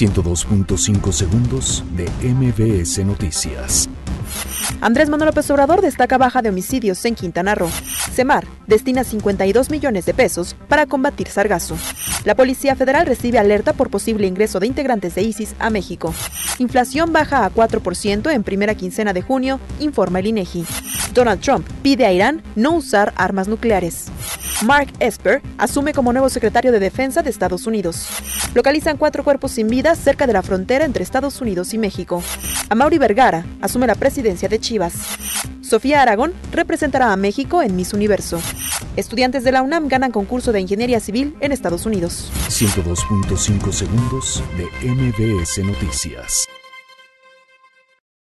102.5 segundos de MBS Noticias. Andrés Manuel López Obrador destaca baja de homicidios en Quintana Roo. Semar destina 52 millones de pesos para combatir sargazo. La Policía Federal recibe alerta por posible ingreso de integrantes de ISIS a México. Inflación baja a 4% en primera quincena de junio, informa el INEGI. Donald Trump pide a Irán no usar armas nucleares. Mark Esper asume como nuevo secretario de Defensa de Estados Unidos. Localizan cuatro cuerpos sin vida cerca de la frontera entre Estados Unidos y México. Amaury Vergara asume la presidencia de Chivas. Sofía Aragón representará a México en Miss Universo. Estudiantes de la UNAM ganan concurso de ingeniería civil en Estados Unidos. 102.5 segundos de MBS Noticias.